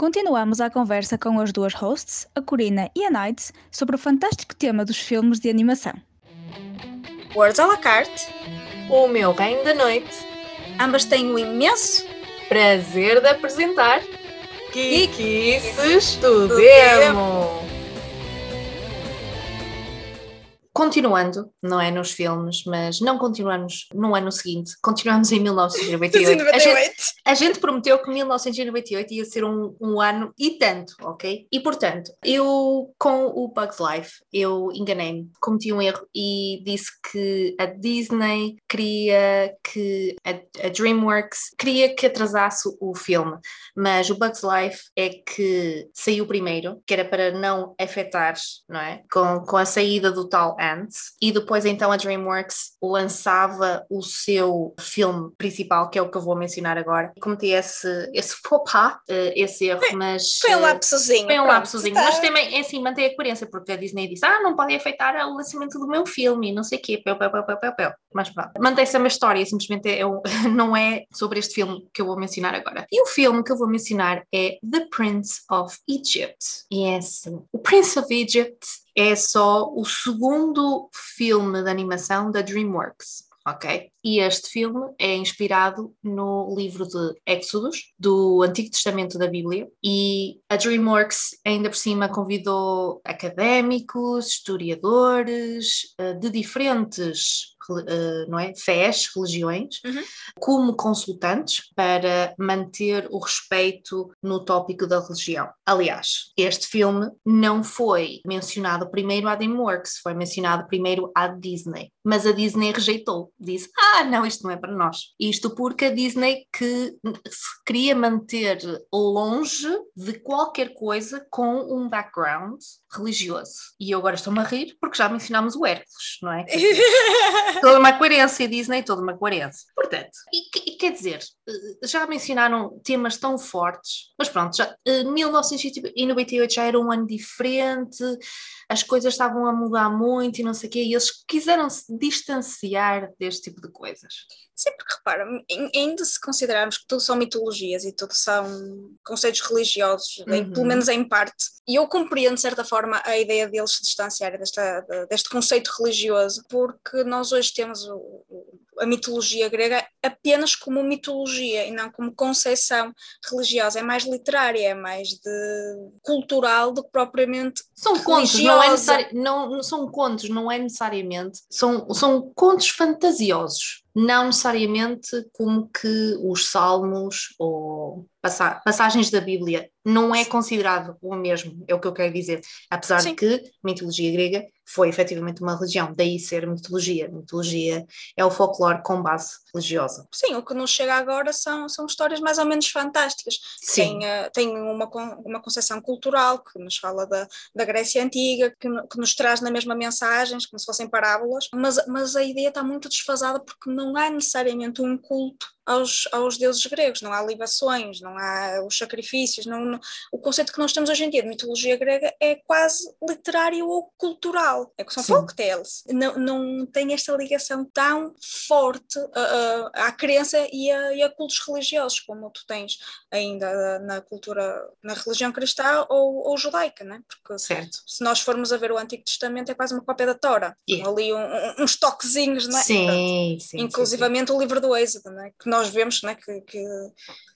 Continuamos a conversa com as duas hosts, a Corina e a Night, sobre o fantástico tema dos filmes de animação. Words à la carte, o meu reino da noite. Ambas têm o imenso prazer de apresentar Kikices do Continuando, não é nos filmes, mas não continuamos no ano seguinte, continuamos em 1998. a, gente, a gente prometeu que 1998 ia ser um, um, ano e tanto, ok? E portanto, eu com o Bugs Life, eu enganei-me, cometi um erro e disse que a Disney queria que a, a DreamWorks queria que atrasasse o filme, mas o Bugs Life é que saiu primeiro, que era para não afetar, não é? Com, com a saída do tal e depois então a DreamWorks lançava o seu filme principal, que é o que eu vou mencionar agora. Cometi esse, esse faux pas, uh, esse erro, mas. Foi um eh, lapsozinho. Foi um lapsozinho, tá. mas também é assim, mantém a coerência, porque a Disney disse: ah, não pode afetar o lançamento do meu filme, não sei o quê, pel, pel, pel, pel, pel, pel. Mas pronto, mantém-se a minha história, simplesmente é, não é sobre este filme que eu vou mencionar agora. E o filme que eu vou mencionar é The Prince of Egypt. E é assim: o Prince of Egypt é só o segundo filme de animação da DreamWorks. Ok? E este filme é inspirado no livro de Éxodos, do Antigo Testamento da Bíblia, e a DreamWorks ainda por cima convidou académicos, historiadores eh, de diferentes não é, fés, religiões, uhum. como consultantes para manter o respeito no tópico da religião. Aliás, este filme não foi mencionado primeiro à DreamWorks, foi mencionado primeiro à Disney, mas a Disney rejeitou, disse, ah, não, isto não é para nós. Isto porque a Disney que se queria manter longe de qualquer coisa com um background religioso. E eu agora estou-me a rir porque já mencionámos o Hércules, não é? toda uma coerência, Disney, toda uma coerência. Portanto, e, e, quer dizer, eh, já mencionaram temas tão fortes, mas pronto, já, 1998 eh, já era um ano diferente, as coisas estavam a mudar muito e não sei o quê, e eles quiseram se distanciar deste tipo de coisas. Sim, porque repara, ainda se considerarmos que tudo são mitologias e tudo são conceitos religiosos, uhum. em, pelo menos em parte, e eu compreendo de certa forma a ideia deles se distanciarem desta, deste conceito religioso, porque nós hoje temos o, a mitologia grega apenas como mitologia e não como concepção religiosa, é mais literária, é mais de cultural do que propriamente são contos, não, é necessari- não são contos, não é necessariamente, são, são contos fantasiosos não necessariamente como que os salmos ou passagens da Bíblia não é considerado o mesmo, é o que eu quero dizer. Apesar Sim. de que a mitologia grega foi efetivamente uma religião, daí ser mitologia. Mitologia é o folclore com base religiosa. Sim, o que nos chega agora são, são histórias mais ou menos fantásticas. Sim. Tem, uh, tem uma, uma concepção cultural que nos fala da, da Grécia Antiga, que, que nos traz na mesma mensagens, como se fossem parábolas, mas, mas a ideia está muito desfasada porque não há necessariamente um culto aos, aos deuses gregos, não há libações, não há os sacrifícios, não, não, o conceito que nós temos hoje em dia de mitologia grega é quase literário ou cultural, é que são folk tales, não, não tem esta ligação tão forte uh, uh, à crença e a, e a cultos religiosos como tu tens ainda na cultura, na religião cristã ou, ou judaica, né? porque certo. se nós formos a ver o Antigo Testamento é quase uma cópia da Tora, yeah. ali um, um, uns toquezinhos, não é? Sim, sim, inclusivamente sim, sim. o livro do Êxodo, né? que nós nós vemos né, que, que,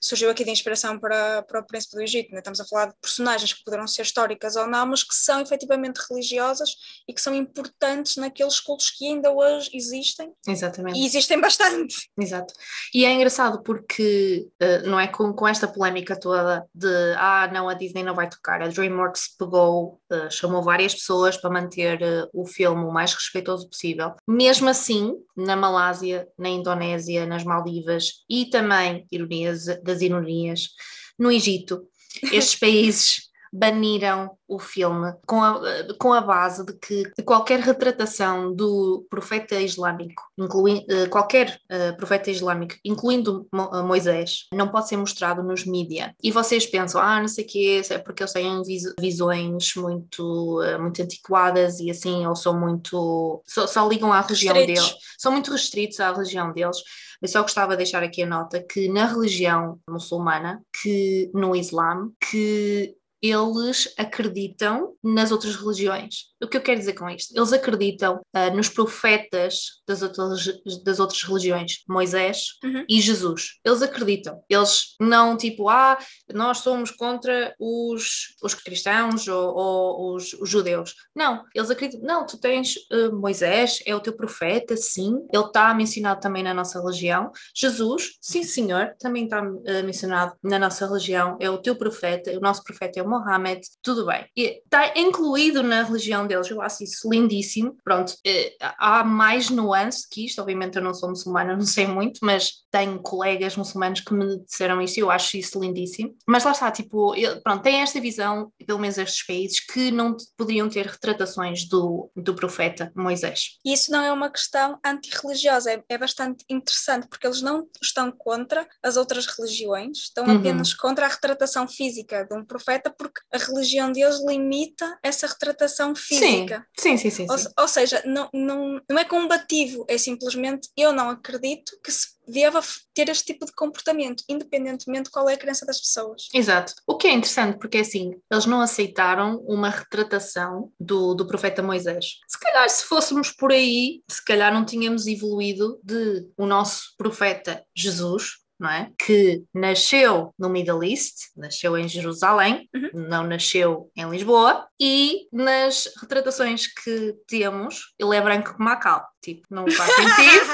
surgiu aqui de inspiração para, para o Príncipe do Egito. Né? Estamos a falar de personagens que poderão ser históricas ou não, mas que são efetivamente religiosas e que são importantes naqueles cultos que ainda hoje existem. Exatamente. E existem bastante. Exato. E é engraçado porque, uh, não é, com, com esta polémica toda de ah, não, a Disney não vai tocar, a DreamWorks pegou, uh, chamou várias pessoas para manter uh, o filme o mais respeitoso possível. Mesmo assim, na Malásia, na Indonésia, nas Maldivas, e também, ironias das ironias, no Egito. Estes países baniram o filme com a, com a base de que qualquer retratação do profeta islâmico, incluindo uh, qualquer uh, profeta islâmico, incluindo uh, Moisés, não pode ser mostrado nos mídia. E vocês pensam, ah, não sei o que é porque eles têm vis visões muito, muito antiquadas e assim, ou são muito. só, só ligam à religião deles, são muito restritos à religião deles. Eu só gostava de deixar aqui a nota que na religião muçulmana, que no Islã, que eles acreditam nas outras religiões. O que eu quero dizer com isto? Eles acreditam uh, nos profetas das outras, das outras religiões, Moisés uhum. e Jesus. Eles acreditam. Eles não tipo, ah, nós somos contra os, os cristãos ou, ou os, os, judeus. Não, eles acreditam, não, tu tens uh, Moisés, é o teu profeta, sim, ele está mencionado também na nossa religião. Jesus, sim senhor, também está uh, mencionado na nossa religião, é o teu profeta, o nosso profeta é o Mohammed, tudo bem. E está incluído na religião deles, eu acho isso lindíssimo. Pronto, eh, há mais nuance que isto, obviamente eu não sou muçulmana, não sei muito, mas tenho colegas muçulmanos que me disseram isto e eu acho isso lindíssimo. Mas lá está, tipo, pronto, tem esta visão, pelo menos estes países, que não poderiam ter retratações do, do profeta Moisés. E isso não é uma questão antirreligiosa, é, é bastante interessante, porque eles não estão contra as outras religiões, estão uhum. apenas contra a retratação física de um profeta, porque a religião deles limita essa retratação física. Sim, sim, sim. sim, sim. Ou, ou, seja, não, não, não é combativo, é simplesmente eu não acredito que se deva ter este tipo de comportamento, independentemente de qual é a crença das pessoas. Exato. O que é interessante, porque assim, eles não aceitaram uma retratação do, do profeta Moisés. Se calhar, se fôssemos por aí, se calhar não tínhamos evoluído de o nosso profeta Jesus, não é? Que nasceu no Middle East, nasceu em Jerusalém, uhum. não nasceu em Lisboa, e nas retratações que temos, ele é branco como a cal, tipo, não faz sentido.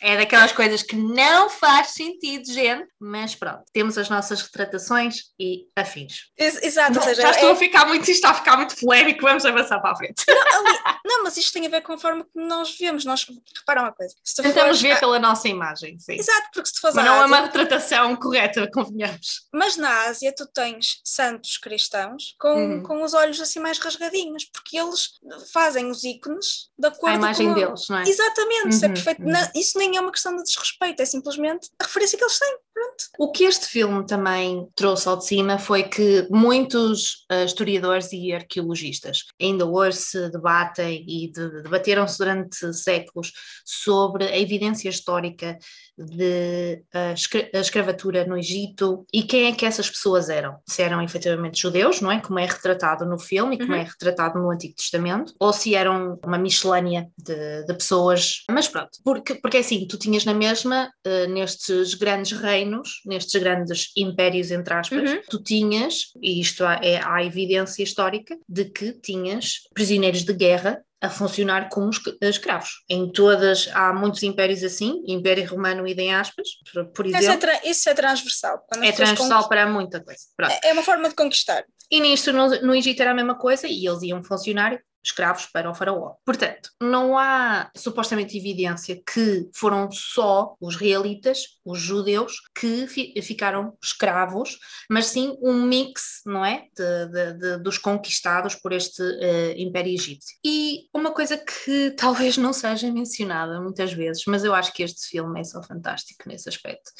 É daquelas coisas que não faz sentido, gente, mas pronto, temos as nossas retratações e afins. Exato, seja, já estou é... a ficar muito, isto está a ficar muito polémico, vamos avançar para a frente. Não, ali, não, mas isto tem a ver com a forma como nós vemos, nós, repara uma coisa. Tentamos ver a... pela nossa imagem, sim. Exato, porque se tu fores Mas não Ásia... é uma retratação correta, convenhamos. Mas na Ásia tu tens santos cristãos com, uhum. com os olhos assim mais rasgadinhos, porque eles fazem os ícones da cor A imagem com... deles, não é? Exatamente, uhum. isso é uhum, perfeito. Uhum. Não, isso nem nem é uma questão de desrespeito, é simplesmente a referência que eles têm. Pronto. O que este filme também trouxe ao de cima foi que muitos uh, historiadores e arqueologistas ainda hoje se debatem e de, debateram-se durante séculos sobre a evidência histórica de escra a escravatura no Egito e quem é que essas pessoas eram? Se eram efetivamente judeus, não é? Como é retratado no filme e como uhum. é retratado no Antigo Testamento, ou se eram uma miscelânea de, de pessoas. Mas pronto, porque, porque é assim, tu tinhas na mesma, uh, nestes grandes reinos, nestes grandes impérios, entre aspas, uhum. tu tinhas, e isto é, há evidência histórica, de que tinhas prisioneiros de guerra a funcionar como escravos. Em todas, há muitos impérios assim, Império Romano e em aspas, por, exemplo. Isso é, isso é transversal. é transversal para muita coisa. Pronto. É, é uma forma de conquistar. E nisto no, no Egito era a mesma coisa e eles iam funcionar escravos para o faraó. Portanto, não há supostamente evidência que foram só os realitas, os judeus, que fi ficaram escravos, mas sim um mix, não é, de, de, de, dos conquistados por este uh, Império Egípcio. E uma coisa que talvez não seja mencionada muitas vezes, mas eu acho que este filme é só fantástico nesse aspecto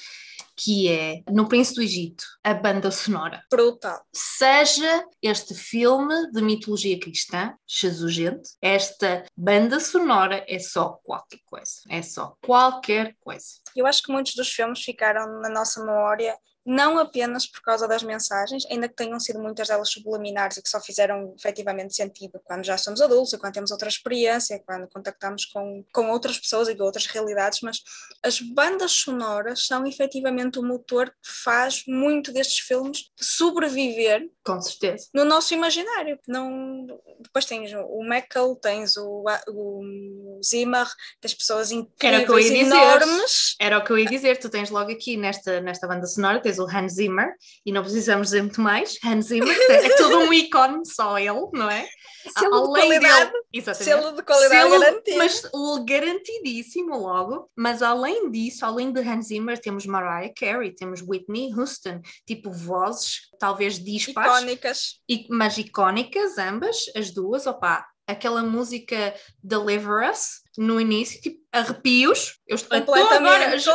que é No Príncipe do Egito, a banda sonora. Brutal. Seja este filme de mitologia cristã, Jesus gente, esta banda sonora é só qualquer coisa. É só qualquer coisa. Eu acho que muitos dos filmes ficaram na nossa memória não apenas por causa das mensagens, ainda que tenham sido muitas delas subliminares e que só fizeram efetivamente sentido quando já somos adultos, quando temos outra experiência, quando contactamos com, com outras pessoas e com outras realidades, mas as bandas sonoras são efetivamente o motor que faz muito destes filmes sobreviver com certeza. no nosso imaginário. Não, depois tens o Meckel, tens o, o Zimmer, tens pessoas incríveis, Era o que eu ia enormes. Dizer. Era o que eu ia dizer, tu tens logo aqui nesta, nesta banda sonora, tens o Hans Zimmer, e não precisamos dizer muito mais. Hans Zimmer é todo um ícone, só ele, não é? Selo Além de qualidade, dele, exatamente, selo de qualidade selo, garantido. Mas garantidíssimo logo. Mas além disso, além de Hans Zimmer, temos Mariah Carey, temos Whitney Houston, tipo vozes talvez dispares. Icónicas. mas icónicas, ambas, as duas, opá, aquela música Deliver Us no início, tipo, arrepios. Eu estou agora, completamente.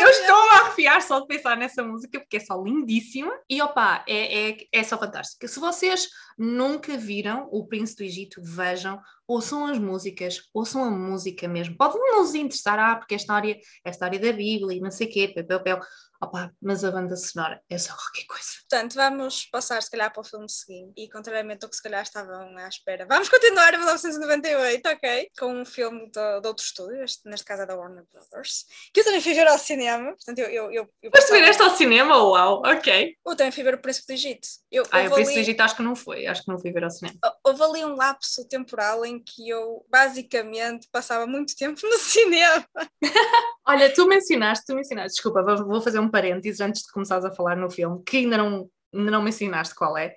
Eu estou a arrepiar só de pensar nessa música porque é só lindíssima e opá, é, é, é só fantástica. Se vocês nunca viram O Príncipe do Egito, vejam, ouçam as músicas, ouçam a música mesmo. Pode não nos interessar, ah, porque é a história, é a história da Bíblia e não sei o quê, papel, Opa, mas a banda sonora é só qualquer coisa. Portanto, vamos passar se calhar para o filme seguinte e contrariamente ao que se calhar estavam à espera, vamos continuar em 1998, ok? Com um filme de, de outro estúdio, este, neste caso é da Warner Brothers, que eu também fui ver ao cinema. Portanto, eu, eu, eu, eu Mas ver este ao cinema? Uau, ok. Eu também fui ver o Príncipe do Egito. Eu, ah, o Príncipe do Egito acho que não foi, acho que não fui ver ao cinema. Houve ali um lapso temporal em que eu basicamente passava muito tempo no cinema. Olha, tu mencionaste, tu mencionaste, desculpa, vou fazer um parênteses antes de começares a falar no filme, que ainda não, ainda não me ensinaste qual é,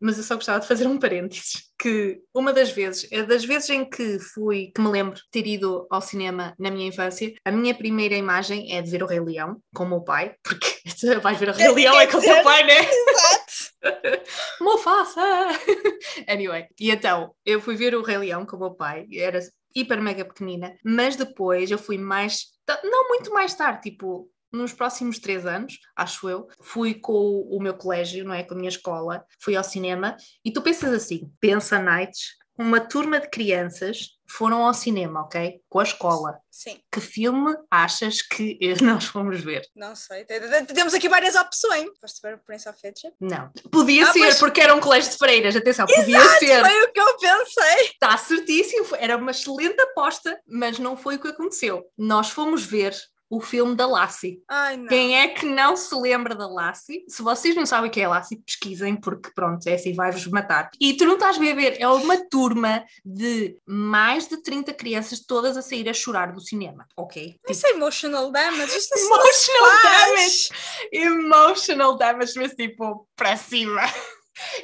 mas eu só gostava de fazer um parênteses, que uma das vezes, é das vezes em que fui, que me lembro ter ido ao cinema na minha infância, a minha primeira imagem é de ver o Rei Leão com o meu pai, porque vais ver o Rei Leão é com o teu pai, né? Exato! Mufasa! anyway, e então, eu fui ver o Rei Leão com o meu pai, era hiper mega pequenina, mas depois eu fui mais, não muito mais tarde, tipo nos próximos três anos, acho eu, fui com o meu colégio, não é? Com a minha escola, fui ao cinema e tu pensas assim, pensa nights, uma turma de crianças foram ao cinema, ok? Com a escola. Sim. Que filme achas que nós fomos ver? Não sei. Temos aqui várias opções. Foste ver o Prince of Egypt? Não. Podia ah, ser, mas... porque era um colégio de freiras. Atenção, Exato, podia ser. Foi o que eu pensei. Está certíssimo. Era uma excelente aposta, mas não foi o que aconteceu. Nós fomos ver o filme da Lassie. Ai, Quem é que não se lembra da Lassie? Se vocês não sabem o que é Lassie, pesquisem, porque pronto, é assim, vai-vos matar. E tu não estás a ver, é uma turma de mais de 30 crianças todas a sair a chorar do cinema, ok? Isso é emotional damage, isto é Emotional damage! Emotional damage, mas tipo, para cima.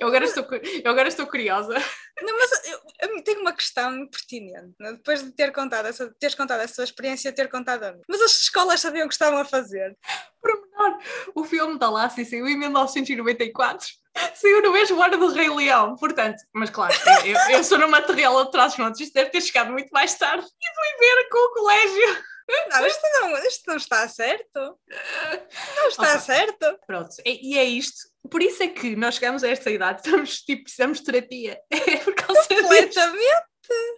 Eu agora estou, eu agora estou curiosa. Não, mas eu, eu tenho uma questão pertinente, né? depois de ter contado essa, teres contado essa experiência, ter contado a mim. Mas as escolas sabiam o que estavam a fazer. Por menor, o filme da Lassie saiu em 1994. Saiu no mesmo ano do Rei Leão, portanto, mas claro, eu, eu sou no material de trás montes, isto deve ter chegado muito mais tarde e fui ver com o colégio. Não, isto não, isto não está certo. Não está okay. certo. Pronto, e, e, é isto. Por isso é que nós chegamos a esta idade, estamos, tipo, precisamos de terapia. É por causa Completamente.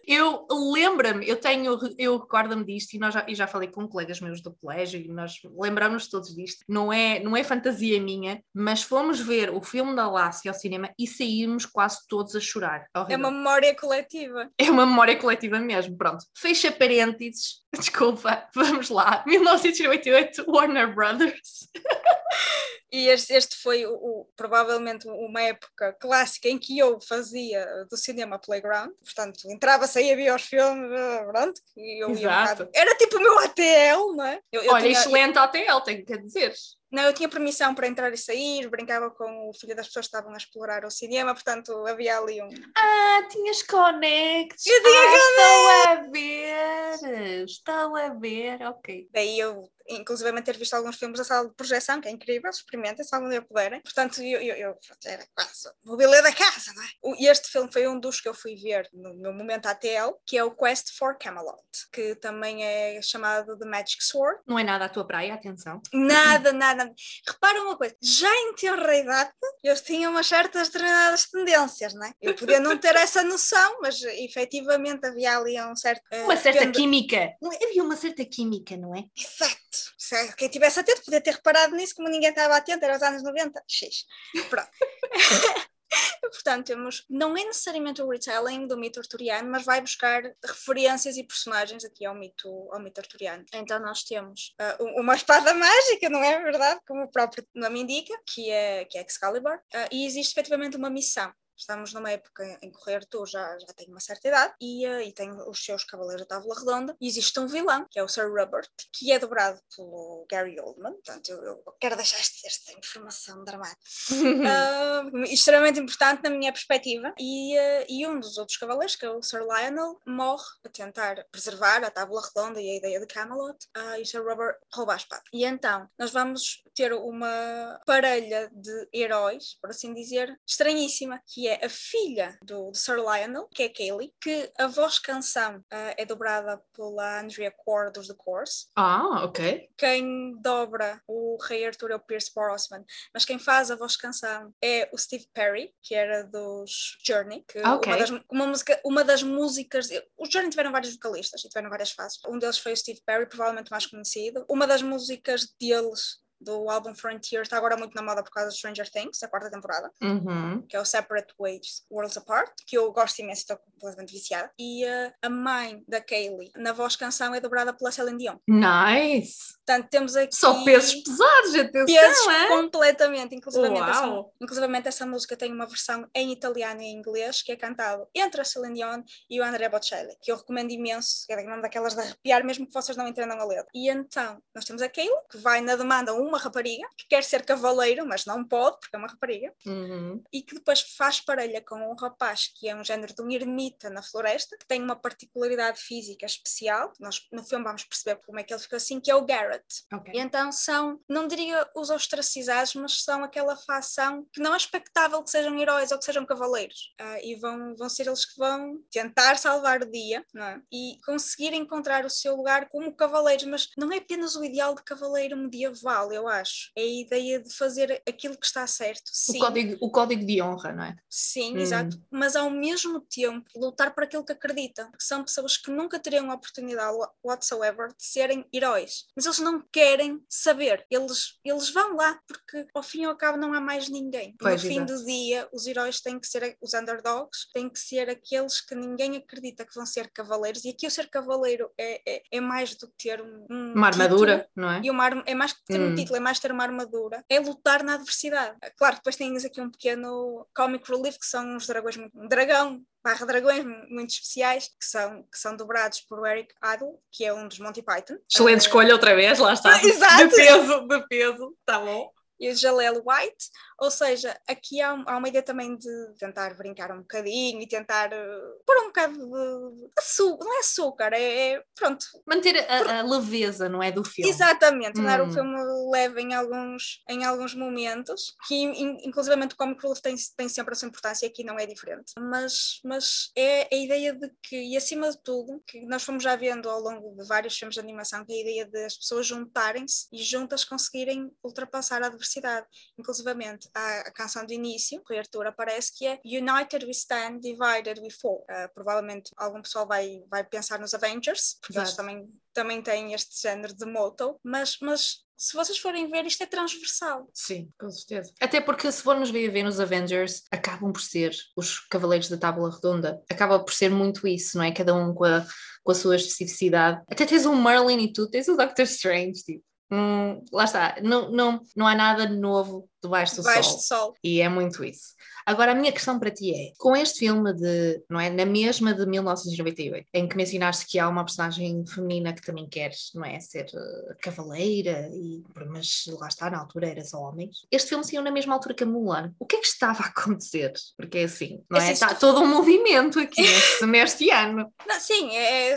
Eu lembro-me, eu tenho, eu recordo-me disto e nós já, e já falei com colegas meus do colégio e nós lembramos todos disto. Não é, não é fantasia minha, mas fomos ver o filme da Lassie ao cinema e saímos quase todos a chorar. É uma memória coletiva. É uma memória coletiva mesmo, pronto. Fecha parênteses, desculpa, vamos lá. 1988, Warner Brothers. E este, este foi o, o, provavelmente uma época clássica em que eu fazia do cinema playground, portanto, entrava, saía, via os filmes, pronto, e eu Exato. Um Era tipo o meu ATL, não é? Eu, eu Olha, tinha, excelente. ATL, tenho que dizer. Não, eu tinha permissão para entrar e sair, brincava com o filho das pessoas que estavam a explorar o cinema, portanto havia ali um. Ah, tinhas connects! Eu tinha ah, Estou a ver! Estou a ver, ok. Daí eu inclusive ter visto alguns filmes da sala de projeção, que é incrível, experimentem se algum dia puderem. Portanto, eu, eu, eu era quase mobília da casa, não é? E este filme foi um dos que eu fui ver no meu momento ATL, que é o Quest for Camelot, que também é chamado The Magic Sword. Não é nada a tua praia, atenção. Nada, nada. Repara uma coisa, já em tenra idade eu tinha umas certas determinadas tendências, não é? Eu podia não ter essa noção, mas efetivamente havia ali um certo... Uh, uma certa pendo... química. Havia uma certa química, não é? Exato. Se quem tivesse atento podia ter reparado nisso, como ninguém estava atento, era os anos 90. X. Pronto. Portanto, temos, não é necessariamente o retelling do mito arturiano, mas vai buscar referências e personagens aqui ao mito, ao mito arturiano. Então, nós temos uh, uma espada mágica, não é verdade? Como o próprio nome indica, que é, que é Excalibur, uh, e existe efetivamente uma missão estamos numa época em que o Rei Arthur já, já tem uma certa idade e, uh, e tem os seus cavaleiros da Távola Redonda. E existe um vilão, que é o Sir Robert, que é dobrado pelo Gary Oldman. Portanto, eu, eu quero deixar esta, informação dramática. uh, extremamente importante na minha perspectiva. E, uh, e um dos outros cavaleiros, que é o Sir Lionel, morre a tentar preservar a Távola Redonda e a ideia de Camelot. e o Sir Robert rouba a espada. E então, nós vamos ter uma parelha de heróis, por assim dizer, estranhíssima, que é a filha do, do Sir Lionel, que é Kaylee, que a voz canção uh, é dobrada pela Andrea Core dos The Course. Ah, ok. Quem dobra o Rei Arthur é o Pierce Brosnan, mas quem faz a voz canção é o Steve Perry, que era dos Journey, que ah, okay. uma, das, uma, música, uma das músicas, os Journey tiveram vários vocalistas e tiveram várias fases. Um deles foi o Steve Perry, provavelmente mais conhecido. Uma das músicas deles do álbum Frontier está agora muito na moda por causa de Stranger Things, a quarta temporada, uhum. que é o Separate Ways Worlds Apart, que eu gosto imenso, estou completamente viciada. E uh, a mãe da Kaylee, na voz canção, é dobrada pela Celine Dion. Nice! Portanto, temos aqui. Só pesos pesados, atenção! Pesos é? completamente. Inclusivamente essa, inclusivamente essa música tem uma versão em italiano e em inglês que é cantado entre a Celine Dion e o André Bocelli, que eu recomendo imenso, é uma daquelas de arrepiar, mesmo que vocês não entendam a letra. E então, nós temos a Kaylee, que vai na demanda um uma rapariga que quer ser cavaleiro, mas não pode, porque é uma rapariga, uhum. e que depois faz parelha com um rapaz que é um género de um ermita na floresta, que tem uma particularidade física especial. Nós no filme vamos perceber como é que ele ficou assim, que é o Garrett. Okay. E então são, não diria os ostracizados, mas são aquela facção que não é expectável que sejam heróis ou que sejam cavaleiros. Uh, e vão, vão ser eles que vão tentar salvar o dia é? e conseguir encontrar o seu lugar como cavaleiros, mas não é apenas o ideal de cavaleiro medieval, eu acho. É a ideia de fazer aquilo que está certo. Sim. O, código, o código de honra, não é? Sim, hum. exato. Mas ao mesmo tempo lutar por aquilo que acredita. São pessoas que nunca teriam a oportunidade whatsoever de serem heróis. Mas eles não querem saber. Eles, eles vão lá porque ao fim e ao cabo não há mais ninguém. Pois, no fim exato. do dia, os heróis têm que ser os underdogs, têm que ser aqueles que ninguém acredita que vão ser cavaleiros. E aqui o ser cavaleiro é, é, é mais do que ter um, um uma armadura, título, não é? E uma, é mais que ter Hum. um título, é mais ter uma armadura. É lutar na adversidade. Claro, depois tens aqui um pequeno comic relief que são uns dragões, um dragão barra dragões muito especiais que são, que são dobrados por Eric Idle, que é um dos Monty Python. Excelente Uh, escolha outra vez, lá está. Exato. De peso, de peso, tá bom. E o Jaleel White, ou seja, aqui há, há, uma ideia também de tentar brincar um bocadinho e tentar uh, pôr um bocado de açúcar, não é açúcar, é, é pronto. Manter a, a, leveza, não é, do filme. Exatamente, tornar Hum. o filme leve em alguns, em alguns momentos, que in, inclusivamente o Comic Relief tem, tem sempre a sua importância e aqui não é diferente. Mas, mas é a ideia de que, e acima de tudo, que nós fomos já vendo ao longo de vários filmes de animação, que é a ideia de as pessoas juntarem-se e juntas conseguirem ultrapassar a adversidade. Inclusivamente, a, a canção de início, que Arthur aparece, que é United we stand, divided we fall. Uh, provavelmente algum pessoal vai, vai pensar nos Avengers, porque eles também, também têm este género de motto, mas, mas se vocês forem ver, isto é transversal. Sim, com certeza. Até porque se formos ver, ver nos Avengers, acabam por ser os Cavaleiros da Tábua Redonda. Acaba por ser muito isso, não é? Cada um com a, com a sua especificidade. Até tens o Merlin e tudo, tens o Doctor Strange, tipo. Hum, lá está, não, não, não há nada novo debaixo do Debaixo sol. do sol. E é muito isso. Agora, a minha questão para ti é: com este filme de, não é? Na mesma de 1998, em que mencionaste que há uma personagem feminina que também quer, não é? Ser uh, cavaleira, e, mas lá está, na altura era só homens. Este filme saiu na mesma altura que a Mulan. O que é que estava a acontecer? Porque é assim, não é? Assim, se Está todo um movimento aqui neste, neste ano. Não, sim, é, é-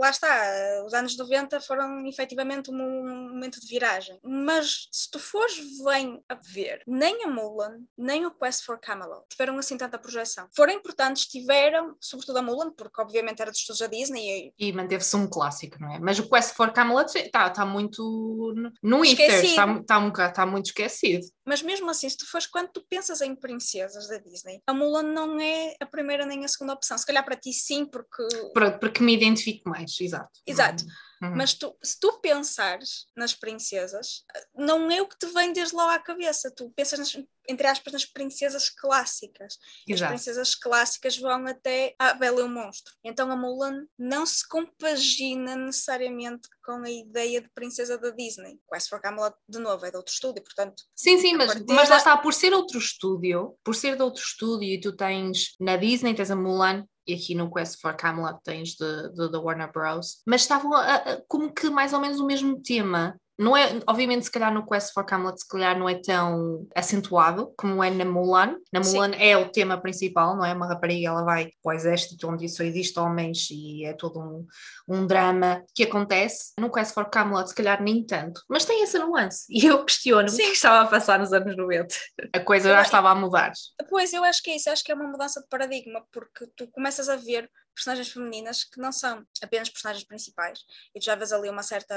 lá está. Os anos 90 foram efetivamente um momento de viragem. Mas se tu fores bem a ver, nem a Mulan, nem o Quest for Camelot tiveram assim tanta projeção. Foram importantes, tiveram, sobretudo a Mulan, porque obviamente era dos estudos da Disney e E manteve-se um clássico, não é? Mas o Quest for Camelot está tá muito no- Ether, Esquecido. está, está, um está muito esquecido. Mas mesmo assim, se tu fores quando tu pensas em princesas da Disney, a Mulan não é a primeira nem a segunda opção. Se calhar para ti sim, porque Para- Porque me identifico mais, exato. Exato. Uhum. Mas tu, se tu pensares nas princesas, não é o que te vem desde lá à cabeça. Tu pensas, nas, entre aspas, nas princesas clássicas. Exato. As princesas clássicas vão até a Bela e o Monstro. Então a Mulan não se compagina necessariamente com a ideia de princesa da Disney. Quest for Camelot, de novo, é de outro estúdio, portanto... Sim, sim, mas, mas lá está, por ser outro estúdio, por ser de outro estúdio e tu tens, na Disney tens a Mulan, e aqui no Quest for Camelot tens da Warner Bros. Mas estavam a, a, como que mais ou menos o mesmo tema. Não é, obviamente, se calhar no Quest for Camelot, se calhar não é tão acentuado como é na Mulan. Na Mulan Sim. é o tema principal, não é? Uma rapariga, ela vai para o exército onde só existe homens e é todo um, um drama que acontece. No Quest for Camelot, se calhar nem tanto, mas tem essa nuance. E eu questiono Sim. o que estava a passar nos anos 90. A coisa já estava a mudar. Pois, eu acho que é isso, acho que é uma mudança de paradigma, porque tu começas a ver personagens femininas que não são apenas personagens principais e tu já vês ali uma certa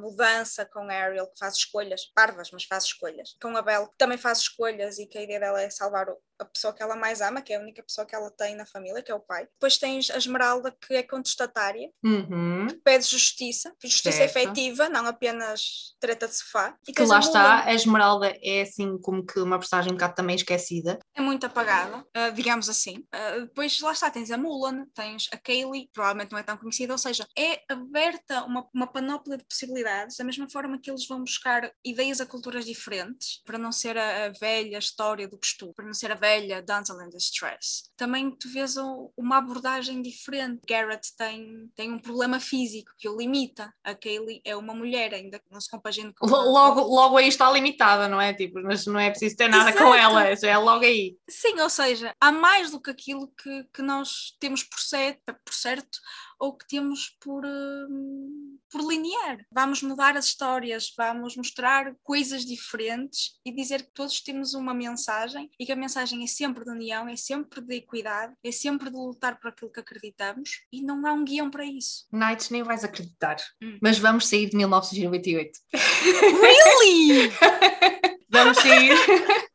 mudança com a Ariel que faz escolhas, parvas, mas faz escolhas, com a Belle que também faz escolhas e que a ideia dela é salvar a pessoa que ela mais ama, que é a única pessoa que ela tem na família, que é o pai. Depois tens a Esmeralda que é contestatária, uhum. que pede justiça, justiça certo. efetiva, não apenas treta de sofá. E que lá a está, a Esmeralda é assim como que uma personagem um bocado também esquecida. É muito apagada, uh, digamos assim. Uh, depois lá está, tens a Mulan, tens tens a Kaylee, provavelmente não é tão conhecida, ou seja, é aberta uma, uma panóplia de possibilidades, da mesma forma que eles vão buscar ideias a culturas diferentes, para não ser a, a velha história do costume, para não ser a velha Damsel in Distress. Também tu vês o, uma abordagem diferente. Garrett tem, tem um problema físico que o limita, a Kaylee é uma mulher, ainda que não se compagine com... Logo, logo aí está limitada, não é? Tipo, mas não é preciso ter nada Exato. com ela, já é logo aí. Sim, ou seja, há mais do que aquilo que, que nós temos por ser por certo ou que temos por, hum, por linear. Vamos mudar as histórias, vamos mostrar coisas diferentes e dizer que todos temos uma mensagem e que a mensagem é sempre de união, é sempre de equidade, é sempre de lutar por aquilo que acreditamos e não há um guião para isso. Nights nem vais acreditar, hum. mas vamos sair de 1998. Really? vamos sair,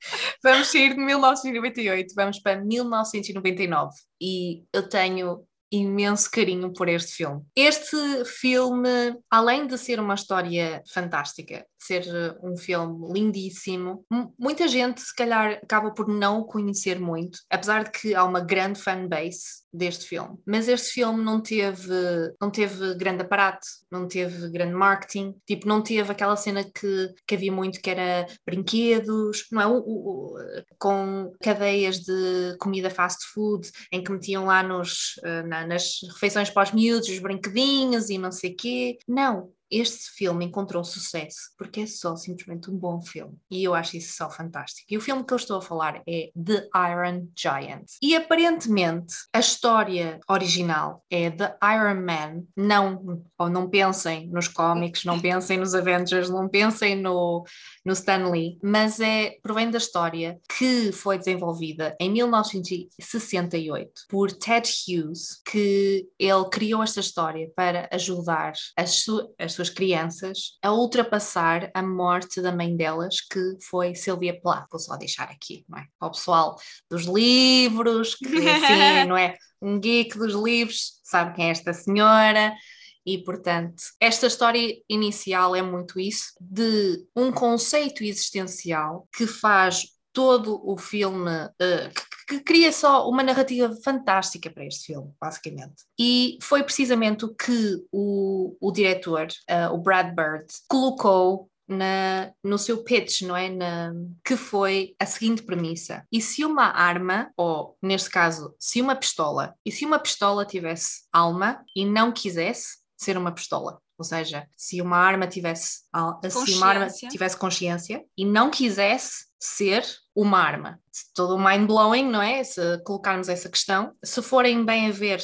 vamos sair de 1998, vamos para 1999 e eu tenho imenso carinho por este filme. Este filme, além de ser uma história fantástica, ser um filme lindíssimo, muita gente se calhar acaba por não o conhecer muito, apesar de que há uma grande fanbase deste filme. Mas este filme não teve, não teve grande aparato, não teve grande marketing, tipo, não teve aquela cena que, que havia muito que era brinquedos, não é? O, o, com cadeias de comida fast food, em que metiam lá nos, eh, na, nas refeições para os miúdos os brinquedinhos e não sei quê. Não, este filme encontrou sucesso porque é só simplesmente um bom filme e eu acho isso só fantástico. E o filme que eu estou a falar é The Iron Giant. E aparentemente a história original é The Iron Man. Não, ou não pensem nos cómics, não pensem nos Avengers, não pensem no, no Stan Lee, mas é provém da história que foi desenvolvida em 1968 por Ted Hughes, que ele criou esta história para ajudar as, as suas crianças a ultrapassar a morte da mãe delas, que foi Sylvia Plath. Vou só deixar aqui, não é? Para o pessoal dos livros, que assim, não é? Um geek dos livros, sabe quem é esta senhora? E, portanto, esta história inicial é muito isso, de um conceito existencial que faz todo o filme, uh, que, que, cria só uma narrativa fantástica para este filme, basicamente. E foi precisamente o que o, o diretor, uh, o Brad Bird, colocou na, no seu pitch, não é? Na, que foi a seguinte premissa: e se uma arma, ou neste caso, se uma pistola, e se uma pistola tivesse alma e não quisesse ser uma pistola? Ou seja, se uma arma tivesse, se uma arma tivesse consciência e não quisesse ser uma arma. Todo mind-blowing, não é? Se colocarmos essa questão. Se forem bem a ver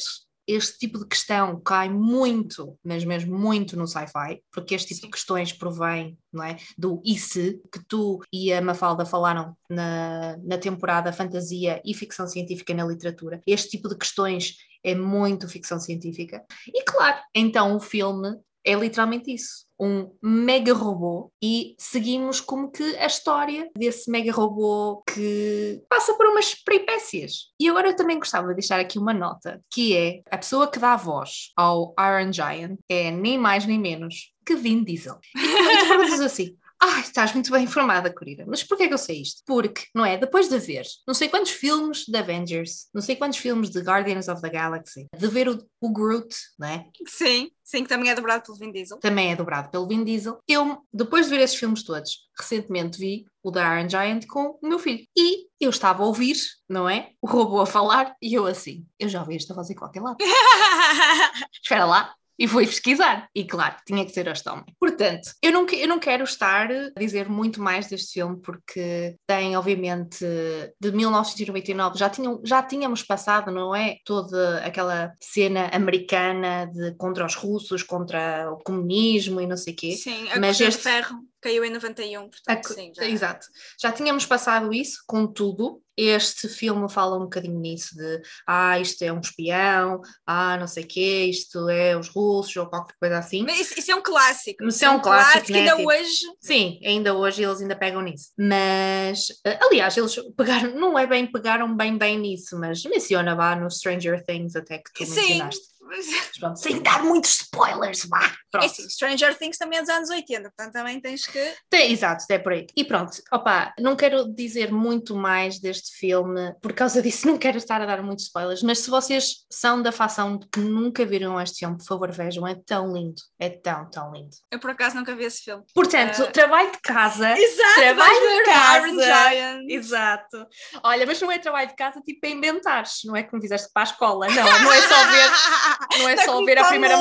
este tipo de questão cai muito, mas mesmo muito no sci-fi, porque este tipo de questões provém não é, do e se, que tu e a Mafalda falaram na, na temporada Fantasia e Ficção Científica na Literatura. Este tipo de questões é muito ficção científica. E claro, então o filme É literalmente isso. Um mega robô e seguimos como que a história desse mega robô que passa por umas peripécias. E agora eu também gostava de deixar aqui uma nota, que é a pessoa que dá voz ao Iron Giant é nem mais nem menos que Vin Diesel. E tu perguntas assim, ah, estás muito bem informada, querida. Mas porquê que eu sei isto? Porque, não é? Depois de ver não sei quantos filmes de Avengers, não sei quantos filmes de Guardians of the Galaxy, de ver o, o Groot, não é? Sim, sim, que também é dobrado pelo Vin Diesel. Também é dobrado pelo Vin Diesel. Eu, depois de ver esses filmes todos, recentemente vi o da Iron Giant com o meu filho. E eu estava a ouvir, não é? O robô a falar e eu assim, eu já ouvi esta voz em qualquer lado. Espera lá, e fui pesquisar. E claro, tinha que ser este homem. Portanto, eu não, eu não quero estar a dizer muito mais deste filme, porque tem, obviamente, de 1999, já, tinham, já tínhamos passado, não é? Toda aquela cena americana de contra os russos, contra o comunismo e não sei o quê. Sim, a Mas este ferro caiu em 91, portanto, a, sim. Já... Exato. Já tínhamos passado isso, contudo, este filme fala um bocadinho nisso de ah, isto é um espião, ah, não sei o quê, isto é os russos ou qualquer coisa assim. Mas isso, isso é um clássico. Isso é um, é um clássico, clássico né? ainda tipo, hoje. Sim, ainda hoje eles ainda pegam nisso. Mas, eh, aliás, eles pegaram, não é bem, pegaram bem bem nisso, mas menciona vá no Stranger Things até que tu Sim. mencionaste. Pronto, sem dar muitos spoilers, vá. É assim, Stranger Things também é dos anos 80, portanto também tens que. Tem, exato, é por aí. E pronto, opa, não quero dizer muito mais deste filme, por causa disso não quero estar a dar muitos spoilers, mas se vocês são da facção de que nunca viram este filme, por favor vejam, é tão lindo, é tão, tão lindo. Eu por acaso nunca vi esse filme. Portanto, uh... trabalho de casa. Exato, trabalho de casa. Exato. Olha, mas não é trabalho de casa tipo para inventares, não é como fizeste para a escola, não, não é só ver não é tá só ver a primeira.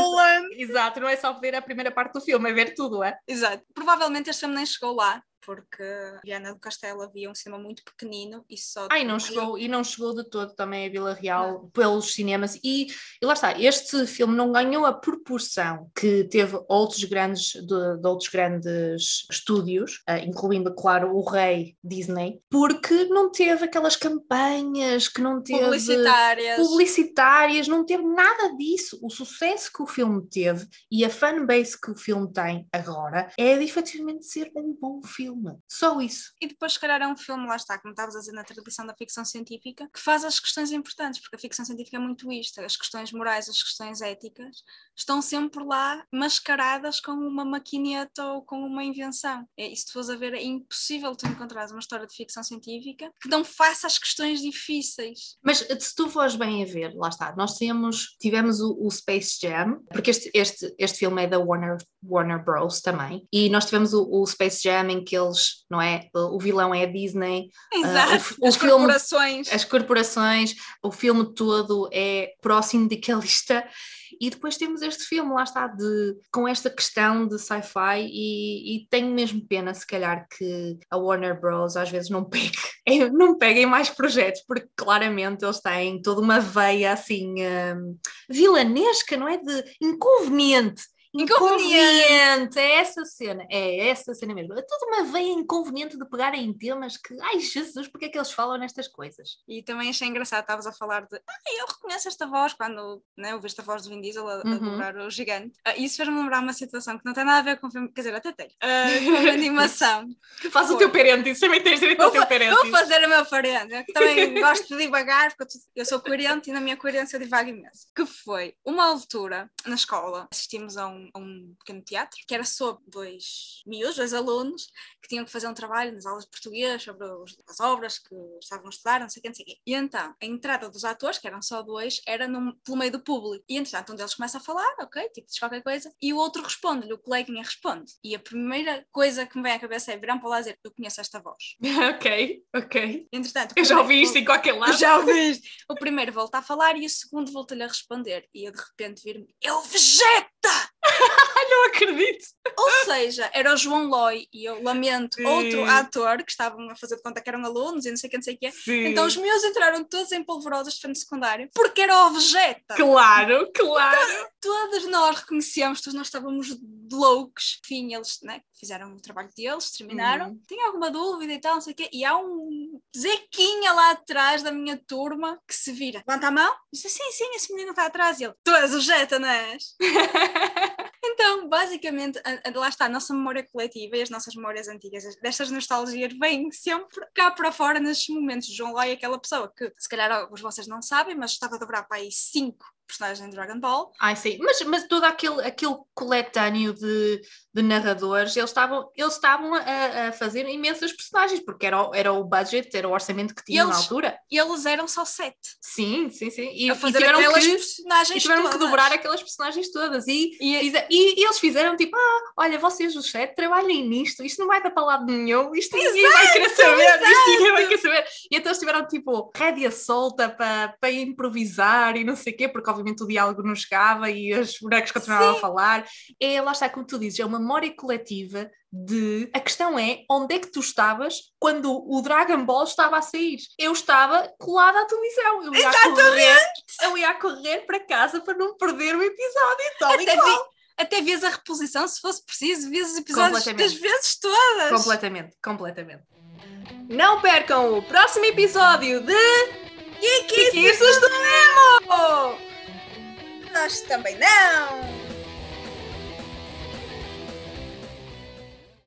Exato, não é só ver a primeira parte do filme, é ver tudo, é? Exato. Provavelmente este filme nem chegou lá, porque Viana do Castelo havia um cinema muito pequenino e só. Ai, não chegou, e não chegou de todo também a Vila Real não. pelos cinemas. E, e, lá está, este filme não ganhou a proporção que teve outros grandes, de, de outros grandes estúdios, uh, incluindo, claro, o Rei Disney, porque não teve aquelas campanhas que não teve. Publicitárias. Publicitárias, não teve nada disso. O sucesso que o filme teve e a fanbase que o filme tem agora é de efetivamente ser um bom filme Só isso. E depois, se calhar, é um filme, lá está, como estavas a dizer, na tradição da ficção científica, que faz as questões importantes, porque a ficção científica é muito isto, as questões morais, as questões éticas, estão sempre lá mascaradas com uma maquineta ou com uma invenção. E se tu fores a ver, é impossível tu encontrares uma história de ficção científica que não faça as questões difíceis. Mas se tu fores bem a ver, lá está, nós temos, tivemos o, o Space Jam, porque este, este, este filme é da Warner, Warner Bros. também, e nós tivemos o, o Space Jam em que eles, não é? O vilão é a Disney. Exato, uh, o, o as filme, corporações. As corporações, o filme todo é pró-sindicalista. E depois temos este filme, lá está, de, com esta questão de sci-fi, e, e, tenho mesmo pena, se calhar, que a Warner Bros. às vezes não pegue, não peguem mais projetos, porque claramente eles têm toda uma veia assim um, vilanesca, não é? De inconveniente Inconveniente, é essa cena, é essa cena mesmo. É toda uma veia inconveniente de pegarem em temas que, ai Jesus, porque é que eles falam nestas coisas? E também achei engraçado, estavas a falar de, ai, eu reconheço esta voz, quando né, ouviste a voz do Vin Diesel a, uhum. a o gigante. Uh, isso fez-me lembrar uma situação que não tem nada a ver com filme, quer dizer, até tem, uh, com animação. Faz o teu parente, isso também tens direito ao teu parente. Vou fazer o meu parente, eu também gosto de divagar, porque eu sou coerente e na minha coerência eu divago imenso. Que foi, uma altura, na escola, assistimos a um a um pequeno teatro, que era sobre dois miúdos, dois alunos, que tinham que fazer um trabalho nas aulas de português sobre os, as obras que estavam a estudar, não sei o que, não sei o quê. E então, a entrada dos atores, que eram só dois, era num, pelo meio do público. E entretanto, um deles começa a falar, ok, tipo, diz qualquer coisa, e o outro responde-lhe, o coleguinha responde. E a primeira coisa que me vem à cabeça é virar para lá dizer, eu conheço esta voz. ok, ok. Entretanto, eu já ouvi isto em qualquer lado. já ouvi isto. O primeiro volta a falar e o segundo volta-lhe a responder. E eu de repente vir-me, eu Vegeta! não acredito! Ou seja, era o João Loy e eu lamento Sim. outro ator que estavam a fazer de conta que eram alunos e não sei o que, não sei o que. Sim. Então os meus entraram todos em polvorosas de fundo secundário porque era o Vegeta. Claro, claro. Então, todos nós reconhecíamos, todos nós estávamos loucos. Enfim, eles né, fizeram o trabalho deles, terminaram. Uhum. Tem alguma dúvida e tal, não sei o quê. E há um Zequinha lá atrás da minha turma que se vira. Levanta a mão. Diz sim, sim, esse menino está atrás. E ele, tu és o Jeta, não és? Então, basicamente, lá está a nossa memória coletiva e as nossas memórias antigas, destas nostalgias vêm sempre cá para fora nesses momentos. João Lai é aquela pessoa que, se calhar, alguns vocês não sabem, mas estava a dobrar para aí cinco personagens de Dragon Ball. Ai, sim, mas, mas todo aquele, aquele coletâneo de, de narradores, eles estavam, eles estavam a, a fazer imensas personagens, porque era, o, era o budget, era o orçamento que tinham eles, na altura. E eles eram só sete. Sim, sim, sim. E, a fazer e tiveram, que, personagens e tiveram que dobrar aquelas personagens todas. E, e, e, e, eles fizeram tipo, ah, olha, vocês os sete trabalhem nisto, isto não vai dar para lado nenhum, isto ninguém exato, vai querer saber, exato. isto ninguém vai querer saber. E então eles tiveram tipo rédea solta para, para improvisar e não sei o quê, porque obviamente o diálogo não chegava e os bonecos continuavam Sim. a falar. É, lá está, como tu dizes, é uma memória coletiva de. A questão é onde é que tu estavas quando o Dragon Ball estava a sair? Eu estava colada à televisão. Eu ia, a correr, eu ia correr para casa para não perder o episódio. Tal Até vi, até vias a reposição se fosse preciso, vias os episódios das vezes todas. Completamente, completamente. Não percam o próximo episódio de Geekices do Nemo! Nós também não!